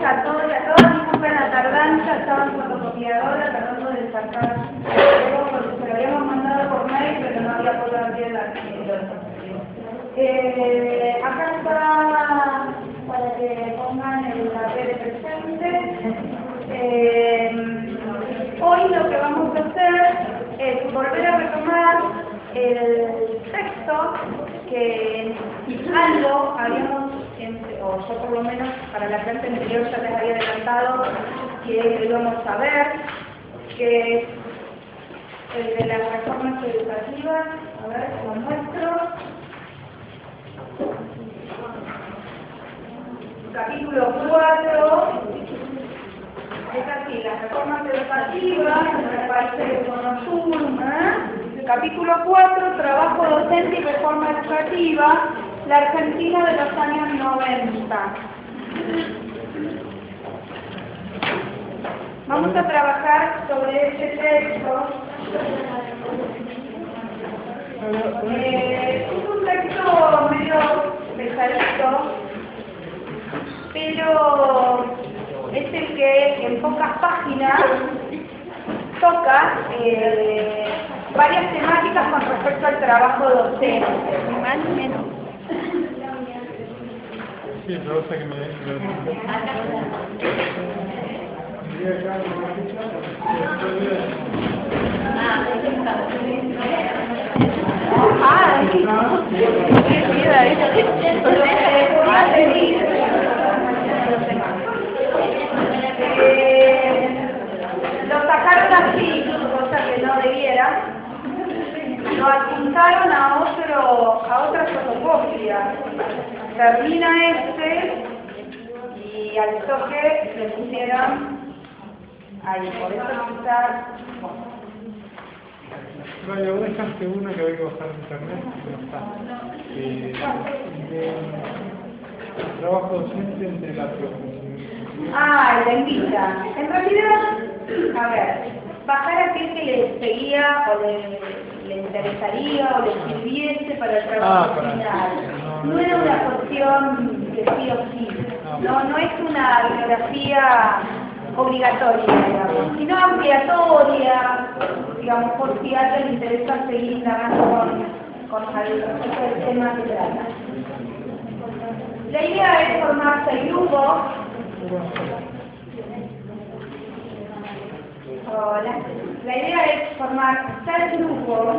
días a todos y a todas. Disculpen la tardanza, estaba en fotocopiadora tratando de sacar se lo habíamos mandado por mail, pero no había podido abrir la eh, Acá está para que pongan el papel presente. Eh, hoy lo que vamos a hacer es volver a retomar el texto que algo habíamos, o yo por lo menos para la clase anterior ya les había adelantado que íbamos a ver, que el de las reformas educativas, a ver, lo muestro. Capítulo 4, es así, las reformas educativas, me parece que son los ¿eh? Capítulo 4, trabajo docente y reforma educativa, la Argentina de los años 90. Vamos a trabajar sobre este texto. Eh, es un texto medio pesadito, pero es el que en pocas páginas toca eh, varias temáticas con respecto al trabajo docente, más menos. Sí, lo sacaron así, cosa que no debiera, lo apuntaron a otro, a otra fotocopia. Termina este y al toque le pusieron ahí, por eso quizás Vaya, vos dejaste una que había que bajar en internet y no está. Eh, de trabajo docente entre la profesión. Ah, la invita. En realidad, a ver, bajar aquel que le seguía o le, le interesaría o le sirviese para el trabajo Ah, final. No, era es- una cuestión que sí o sí. No, no es una bibliografía obligatoria, digamos, sino ampliatoria, digamos, por si a alguien le interesa seguir indagando con, con del tema que trata. La idea es formar seis grupos Hola. La idea es formar seis grupos.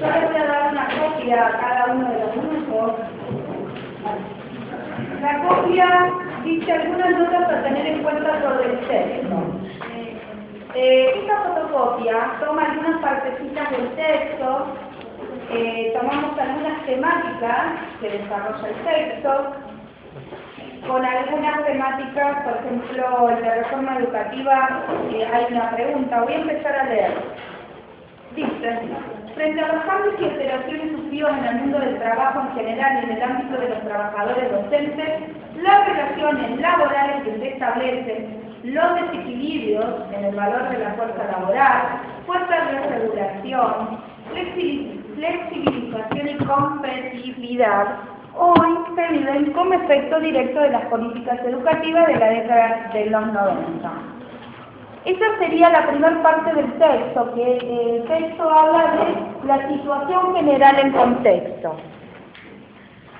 Yo les voy a dar una copia a cada uno de los grupos. La copia dice algunas notas a tener en cuenta sobre el texto. Eh, esta fotocopia toma algunas partecitas del texto, eh, tomamos algunas temáticas que desarrolla el texto, con algunas temáticas, por ejemplo, en la reforma educativa eh, hay una pregunta, voy a empezar a leer. Dice, frente a los cambios y alteraciones sufridos en el mundo del trabajo en general y en el ámbito de los trabajadores docentes, las relaciones laborales que se establecen, los desequilibrios en el valor de la fuerza laboral, fuerza de regulación, flexi- flexibilización y competitividad, hoy se viven como efecto directo de las políticas educativas de la década de los 90. Esa sería la primera parte del texto, que el texto habla de la situación general en contexto.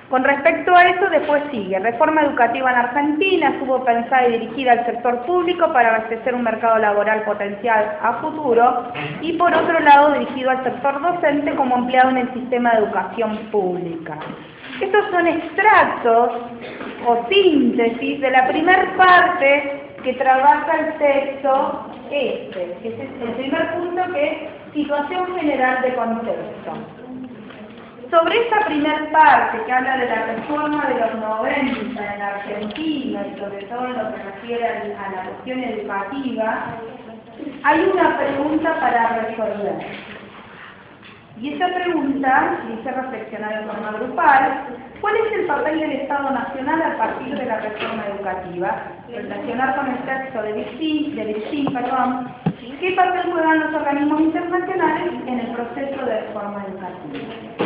Con respecto a eso, después sigue. Reforma educativa en Argentina estuvo pensada y dirigida al sector público para abastecer un mercado laboral potencial a futuro y por otro lado dirigido al sector docente como empleado en el sistema de educación pública. Estos son extractos o síntesis de la primera parte que trabaja el texto este, que es el primer punto que es situación general de contexto. Sobre esta primer parte que habla de la reforma de los 90 en Argentina y sobre todo en lo que refiere a la cuestión educativa, hay una pregunta para resolver. Y esa pregunta dice reflexionar en forma grupal, ¿cuál es el papel del Estado Nacional a partir de la reforma educativa? Relacionar con el texto de Vichy, de perdón, ¿qué papel juegan los organismos internacionales en el proceso de reforma educativa?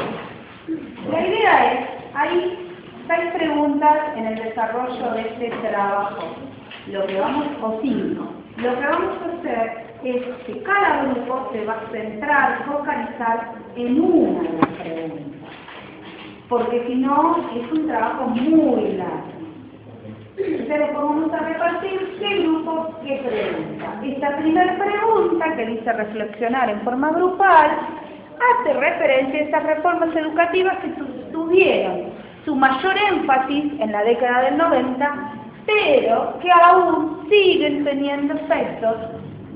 La idea es, hay seis preguntas en el desarrollo de este trabajo. Lo que vamos, o cinco. Lo que vamos a hacer es que cada grupo se va a centrar, focalizar en una de las preguntas. Porque si no, es un trabajo muy largo. Entonces vamos a repartir qué grupo, qué pregunta. Esta primera pregunta, que dice reflexionar en forma grupal, hace referencia a esas reformas educativas que tuvieron su mayor énfasis en la década del 90, pero que aún siguen teniendo efectos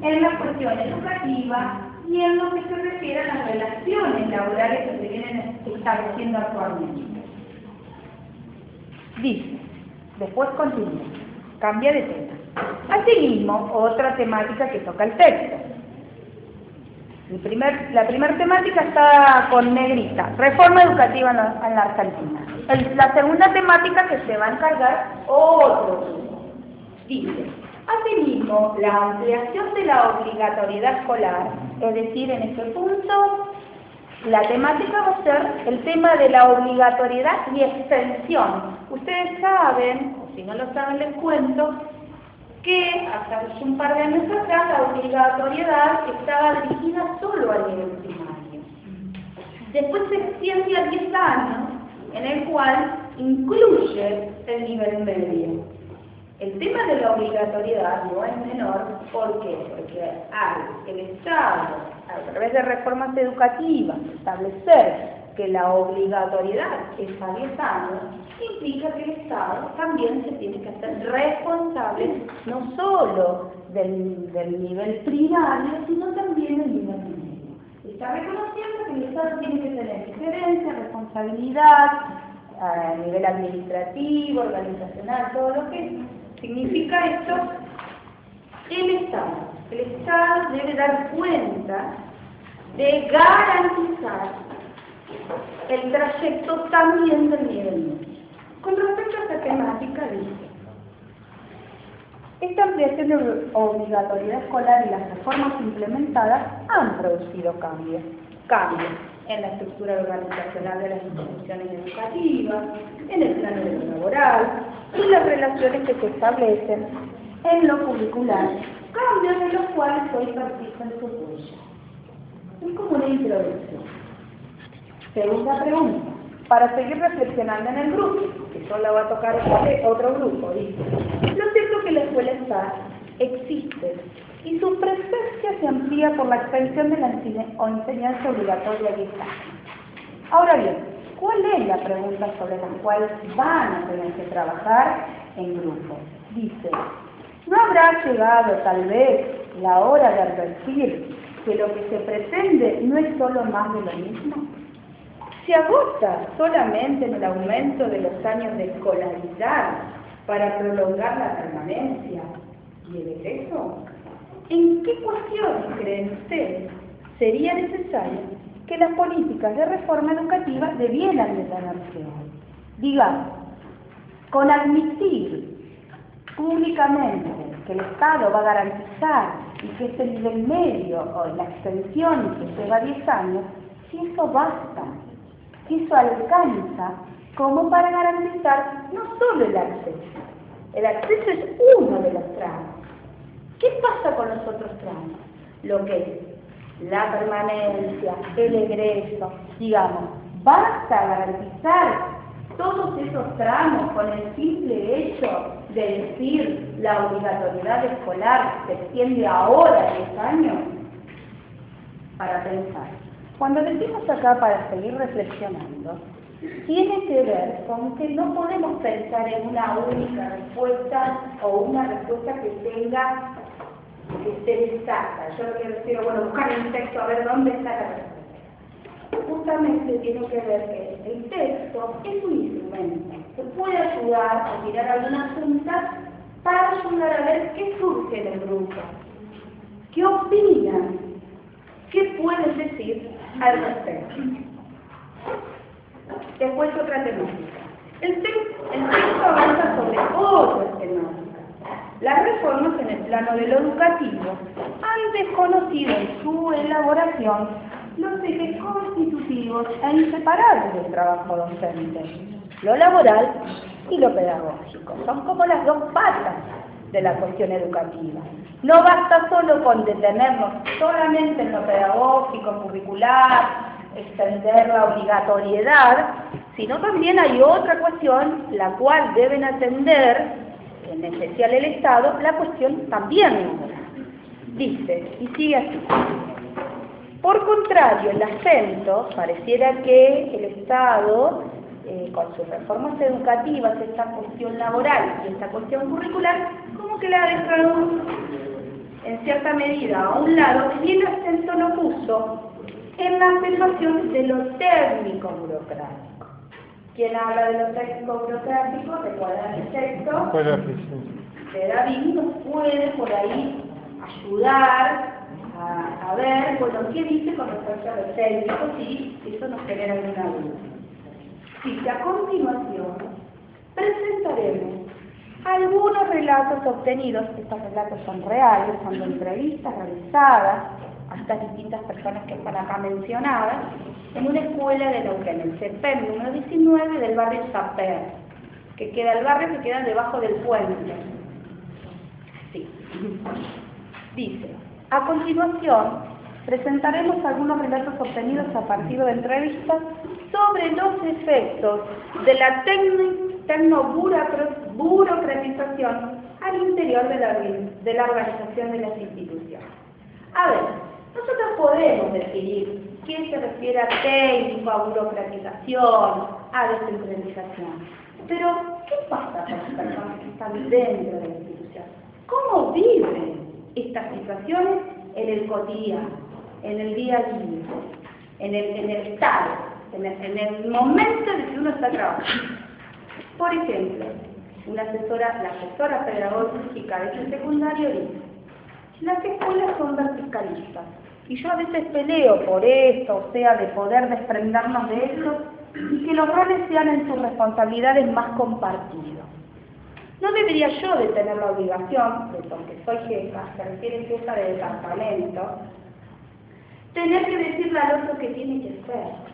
en la cuestión educativa y en lo que se refiere a las relaciones laborales que se vienen estableciendo actualmente. Dice, después continúa, cambia de tema. Asimismo, otra temática que toca el texto. primer, la primera temática está con negrita, reforma educativa en la, Argentina. la segunda temática que se va a encargar otro. Dice, Asimismo, la ampliación de la obligatoriedad escolar, es decir, en este punto, la temática va a ser el tema de la obligatoriedad y extensión. Ustedes saben, o si no lo saben les cuento, que hasta un par de años atrás la obligatoriedad estaba dirigida solo al nivel primario. Después se extiende a 10 años, en el cual incluye el nivel medio. El tema de la obligatoriedad no es menor, ¿por qué? Porque hay el Estado, a través de reformas educativas, establecer que la obligatoriedad es a 10 años, implica que el Estado también se tiene que hacer responsable no solo del, nivel primario, sino también del nivel medio. Está reconociendo que el Estado tiene que tener diferencia, responsabilidad, a nivel administrativo, organizacional, todo lo que Significa esto, el Estado. El Estado debe dar cuenta de garantizar el trayecto también del nivel medio. Con respecto a esta temática, dice, esta ampliación de obligatoriedad escolar y las reformas implementadas han producido cambios. Cambios en la estructura organizacional de las instituciones educativas, en el plano de lo laboral y las relaciones que se establecen en lo curricular, cambios de los cuales hoy participan su. Es como una introducción. Segunda pregunta. Para seguir reflexionando en el grupo, que solo va a tocar otro grupo. Lo cierto que la escuela está, existe y su presencia se amplía por la extensión de la enseñanza obligatoria de Ahora bien, ¿cuál es la pregunta sobre la cual van a tener que trabajar en grupo? Dice, ¿no habrá llegado tal vez la hora de advertir que lo que se pretende no es solo más de lo mismo? ¿Se agota solamente en el aumento de los años de escolaridad para prolongar la permanencia y el egreso? ¿En qué cuestiones creen ustedes sería necesario que las políticas de reforma educativa debieran detenerse hoy? Digamos, con admitir públicamente que el Estado va a garantizar y que este nivel medio o la extensión que lleva 10 años, si eso basta, si eso alcanza como para garantizar no solo el acceso, el acceso es uno de los tramos, ¿Qué pasa con los otros tramos? Lo que es la permanencia, el egreso, digamos, basta garantizar todos esos tramos con el simple hecho de decir la obligatoriedad escolar se extiende ahora a 10 años para pensar. Cuando decimos acá para seguir reflexionando, tiene que ver con que no podemos pensar en una única respuesta o una respuesta que tenga que esté exacta. Yo lo que refiero, bueno, buscar en el texto a ver dónde está la respuesta. Justamente tiene que ver que el texto es un instrumento que puede ayudar a tirar algunas puntas para ayudar a ver qué surge en el grupo, qué opinan, qué pueden decir al respecto. Después otra temática. El, texto, avanza sobre otras temáticas las reformas en el plano de lo educativo han desconocido en su elaboración los ejes constitutivos e inseparables del trabajo docente. lo laboral y lo pedagógico. Son como las dos patas de la cuestión educativa. No basta solo con detenernos solamente en lo pedagógico, curricular, extender la obligatoriedad, sino también hay otra cuestión la cual deben atender, en especial el Estado, la cuestión también Dice, y sigue así. Por contrario, el acento pareciera que el Estado, eh, con sus reformas educativas, esta cuestión laboral y esta cuestión curricular, como que la ha dejado en cierta medida a un lado y el acento lo puso en la afirmación de lo técnico burocrático. Quien habla de lo técnico burocrático, recuerda el texto de David, nos puede por ahí ayudar a, ver, bueno, qué dice con respecto a los técnicos y eso nos genera alguna duda. Dice, a continuación, presentaremos algunos relatos obtenidos, estos relatos son reales, son de entrevistas realizadas a estas distintas personas que están acá mencionadas, en una escuela de Neuquén, el CEPEM número 19 del barrio Zaper, que queda el barrio que queda debajo del puente. Sí. Dice, a continuación, presentaremos algunos relatos obtenidos a partir de entrevistas sobre los efectos de la tecnoburocratización al interior de la, de la organización de las instituciones. A ver, nosotros podemos definir qué se refiere a técnico, a burocratización, a descentralización. Pero, ¿qué pasa con las personas que están dentro de la institución? ¿Cómo viven estas situaciones en el cotidiano, en el día a día, en el, en el estado, en el, momento en que uno está trabajando. Por ejemplo, una asesora, la asesora pedagógica de este secundario dice, las escuelas son verticalistas, y yo a veces peleo por esto, o sea, de poder desprendernos de eso, y que los roles sean en sus responsabilidades más compartidos. No debería yo de tener la obligación, porque soy jefa, se refiere jefa de departamento, tener que decirle al otro que tiene que ser,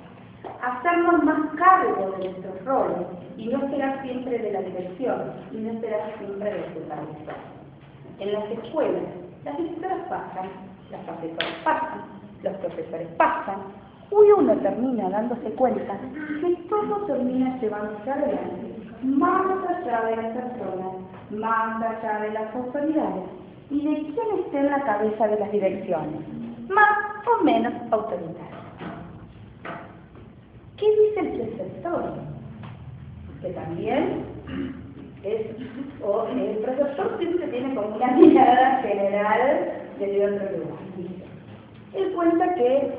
hacernos más cargo de nuestros roles y no esperar siempre de la dirección y no esperar siempre del supervisor. En las escuelas, las directoras pasan, las profesoras pasan, los profesores pasan, y uno termina dándose cuenta que todo termina llevándose adelante más allá de las personas, más allá de las autoridades y de quién esté en la cabeza de las direcciones, más o menos autoritarias. ¿Qué dice el preceptor? Que también es, o el profesor siempre tiene como una mirada general desde otro lugar. Cuenta que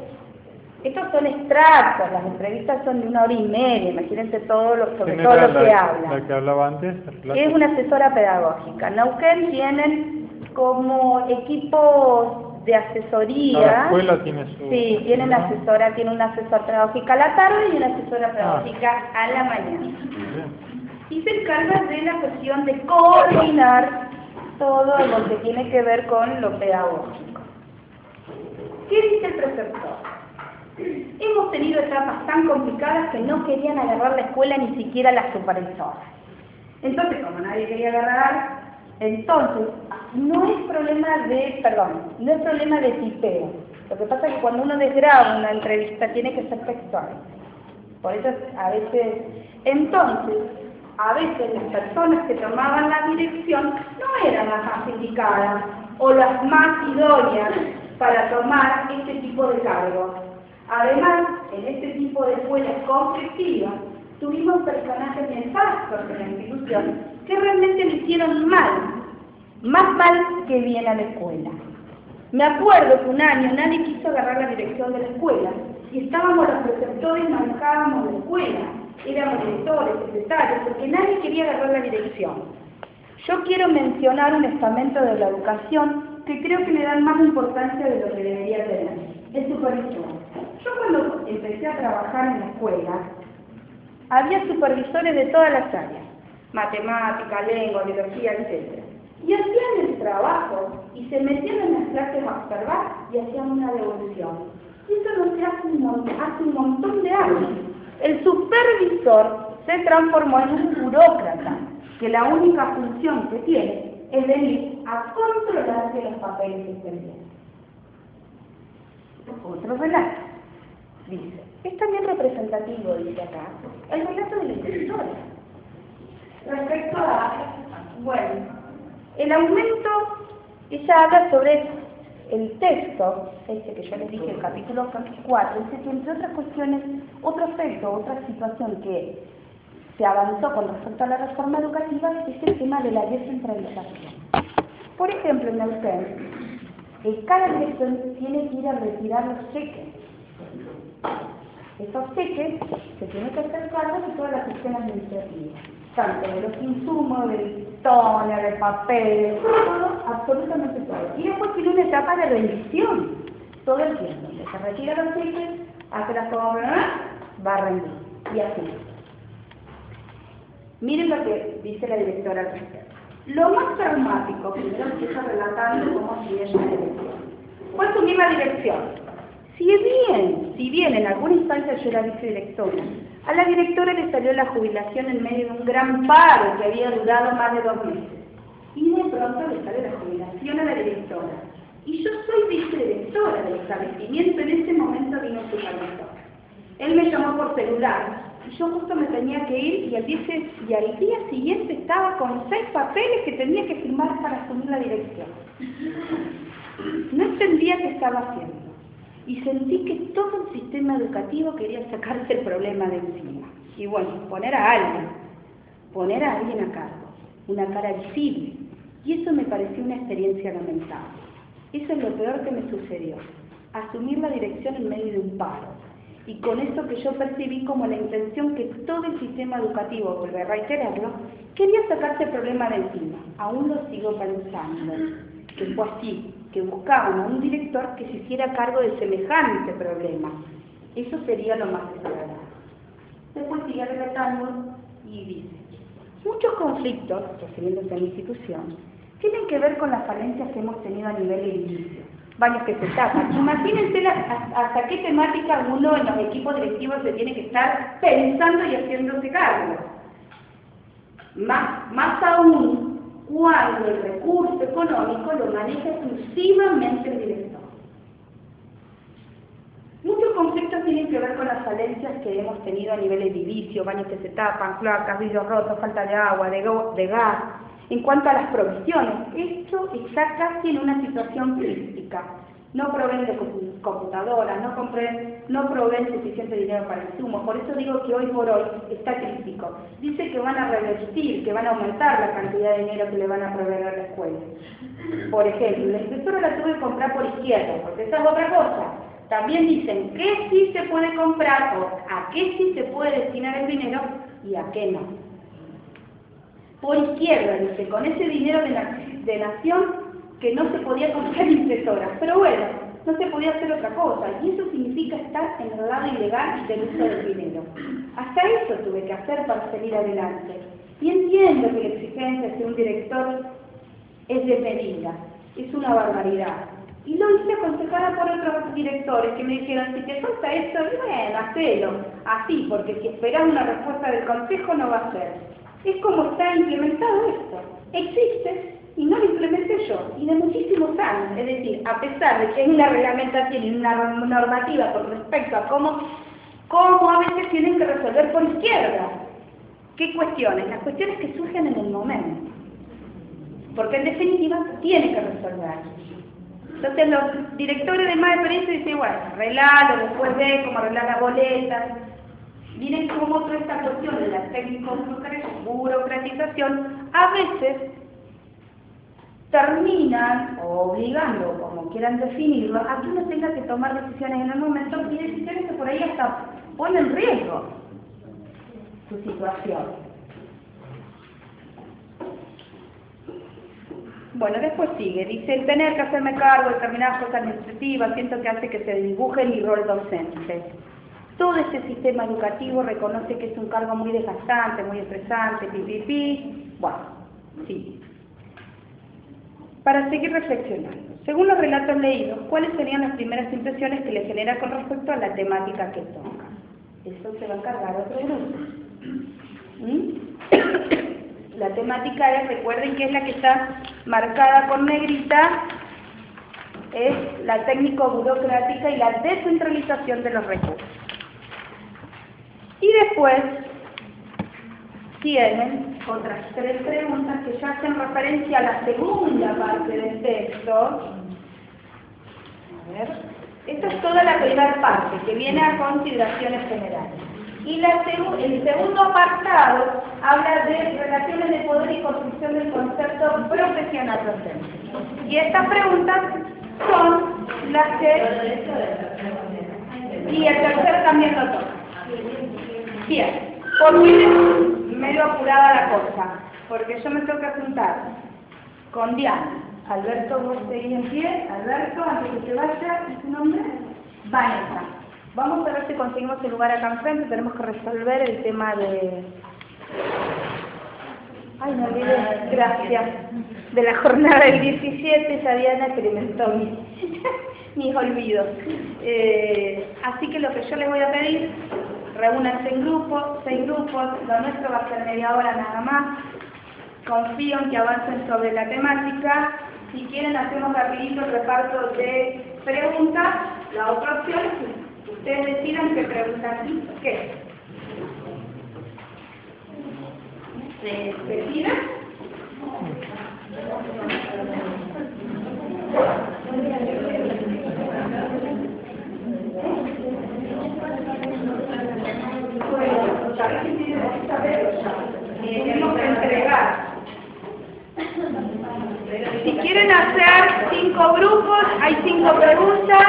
estos son extractos, las entrevistas son de una hora y media, imagínense todo lo, sobre todo lo que habla. La que hablaba antes. Es una asesora pedagógica. Nauquén tienen como equipos de asesoría. La escuela tiene su... Sí, tienen asesora, tiene una asesora pedagógica a la tarde y una asesora ah. pedagógica a la mañana. Y se encarga de la cuestión de coordinar todo lo que tiene que ver con lo pedagógico. ¿Qué dice el preceptor? Hemos tenido etapas tan complicadas que no querían agarrar la escuela ni siquiera las supervisoras. Entonces, como nadie quería agarrar, entonces, no es problema de, perdón, no es problema de tipeo. Lo que pasa es que cuando uno desgraba una entrevista tiene que ser textual. Por eso a veces, entonces, a veces las personas que tomaban la dirección no eran las más indicadas o las más idóneas para tomar este tipo de cargos. Además, en este tipo de escuelas conflictivas, tuvimos personajes nefastos en la institución que realmente le hicieron mal, más mal que bien a la escuela. Me acuerdo que un año nadie quiso agarrar la dirección de la escuela y estábamos los preceptores, manejábamos la escuela, éramos directores, secretarios, porque nadie quería agarrar la dirección. Yo quiero mencionar un estamento de la educación que creo que le dan más importancia de lo que debería tener, el supervisor. Yo cuando empecé a trabajar en la escuela, había supervisores de todas las áreas, matemática, lengua, biología, etc. Y hacían el trabajo y se metían en las clases a observar y hacían una devolución. Y eso no se hace un, hace un montón de años. El supervisor se transformó en un burócrata, que la única función que tiene es venir a controlar que los papeles estén bien. Otro relato. Dice, es también representativo, dice acá, el relato de la historia. Respecto a, bueno, el aumento, ella habla sobre el texto, este que yo les dije, el capítulo 4, dice que entre otras cuestiones, otro efecto, otra situación que se avanzó con respecto a la reforma educativa es el tema de la descentralización. Por ejemplo, en la UCEN, cada dirección tiene que ir a retirar los cheques. Esos cheques se tienen que hacer cargo de todas las cuestiones administrativas, tanto de los insumos, del toner, del papel, todo, absolutamente todo. Y después tiene una etapa de rendición, todo el tiempo. Se retira los cheques, hace la compra, va a rendir. Y así. Miren lo que dice la directora respecto. Lo más traumático, primero empieza relatando cómo sigue la dirección, fue asumir la dirección. Si bien, si bien en alguna instancia yo era vicedirectora, a la directora le salió la jubilación en medio de un gran paro que había durado más de dos meses. Y de pronto le sale la jubilación a la directora. Y yo soy vicedirectora del establecimiento, en ese momento vino su supervisor. Él me llamó por celular yo justo me tenía que ir y al, día, siguiente estaba con seis papeles que tenía que firmar para asumir la dirección. No entendía qué estaba haciendo y sentí que todo el sistema educativo quería sacarse el problema de encima. Y bueno, poner a alguien, poner a alguien a cargo, una cara visible. Y eso me pareció una experiencia lamentable. Eso es lo peor que me sucedió, asumir la dirección en medio de un paro y con eso que yo percibí como la intención que todo el sistema educativo, vuelve a reiterarlo, quería sacarse el problema de encima. Aún lo sigo pensando, que fue así, que buscaban a un director que se hiciera cargo de semejante problema. Eso sería lo más desagradable. Después sigue relatando y dice, muchos conflictos, refiriéndose a la institución, tienen que ver con las falencias que hemos tenido a nivel edilicio baños que se tapan. Imagínense hasta qué temática uno en los equipos directivos se tiene que estar pensando y haciéndose cargo. Más, más aún cuando el recurso económico lo maneja exclusivamente el director. Muchos conflictos tienen que ver con las falencias que hemos tenido a nivel edilicio, baños que se tapan, placas, vidrios rotos, falta de agua, de, de gas, en cuanto a las provisiones, esto está casi en una situación crítica. No proveen de computadoras, no, no proveen suficiente dinero para insumos. Por eso digo que hoy por hoy está crítico. Dice que van a revertir, que van a aumentar la cantidad de dinero que le van a proveer a la escuela. Por ejemplo, la impresora la tuve que comprar por izquierda, porque esa es otra cosa. También dicen qué sí se puede comprar o a qué sí se puede destinar el dinero y a qué no por izquierda, dice, con ese dinero de, nación que no se podía comprar impresoras. Pero bueno, no se podía hacer otra cosa, y eso significa estar en el lado ilegal del uso del dinero. Hasta eso tuve que hacer para salir adelante. Y entiendo que la exigencia de un director es de medida, es una barbaridad. Y lo hice aconsejada por otros directores que me dijeron, si te falta esto, bueno, hacelo, así, porque si esperas una respuesta del consejo no va a ser es como está implementado esto. Existe y no lo implementé yo, y de muchísimos años. Es decir, a pesar de que hay una reglamentación y una normativa con respecto a cómo, cómo a veces tienen que resolver por izquierda. ¿Qué cuestiones? Las cuestiones que surgen en el momento. Porque en definitiva tiene que resolver. Entonces los directores de más experiencia dicen, bueno, arreglalo, después ve cómo arreglar las boletas, Miren cómo toda esta cuestión de la burocratización a veces terminan obligando, como quieran definirlo, a que uno tenga que tomar decisiones en el momento y decisiones que por ahí hasta ponen en riesgo su situación. Bueno, después sigue, dice, tener que hacerme cargo de determinadas cosas administrativas, siento que hace que se dibuje mi rol docente. Todo este sistema educativo reconoce que es un cargo muy desgastante, muy estresante, pi, Bueno, sí. Para seguir reflexionando, según los relatos leídos, ¿cuáles serían las primeras impresiones que le genera con respecto a la temática que toca? Eso se va a encargar otro grupo. ¿Mm? La temática es, recuerden que es la que está marcada con negrita, es la técnico-burocrática y la descentralización de los recursos. Y después tienen otras tres preguntas que ya hacen referencia a la segunda parte del texto. A ver. Esta es toda la primera parte, que viene a consideraciones generales. Y la el segundo apartado habla de relaciones de poder y construcción del concepto profesional docente. Y estas preguntas son las que... Y el tercer también lo toca. Bien, por fin medio apurada la cosa, porque yo me tengo que juntar con Diana. Alberto, vos seguís en pie. Alberto, antes que se vaya, ¿y tu nombre? Vanessa. Vamos a ver si conseguimos el lugar acá enfrente. Tenemos que resolver el tema de... Ay, no olvidé, gracias. De la jornada del 17, ya Diana experimentó mis, mis olvidos. Eh, así que lo que yo les voy a pedir, reúnanse en grupos, seis grupos, lo nuestro va a ser media hora nada más. Confío en que avancen sobre la temática si quieren, hacemos rapidito el reparto de preguntas. La otra opción es que ustedes decidan qué preguntan qué. ¿Se deciden? Bueno, tienen que saber, tenemos que entregar si quieren hacer cinco grupos, hay cinco preguntas.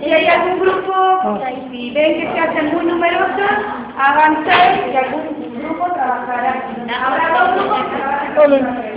Si hay algún grupo, si ven que se hacen muy numerosos, hagan y algún grupo trabajará. Habrá dos grupos que trabajarán.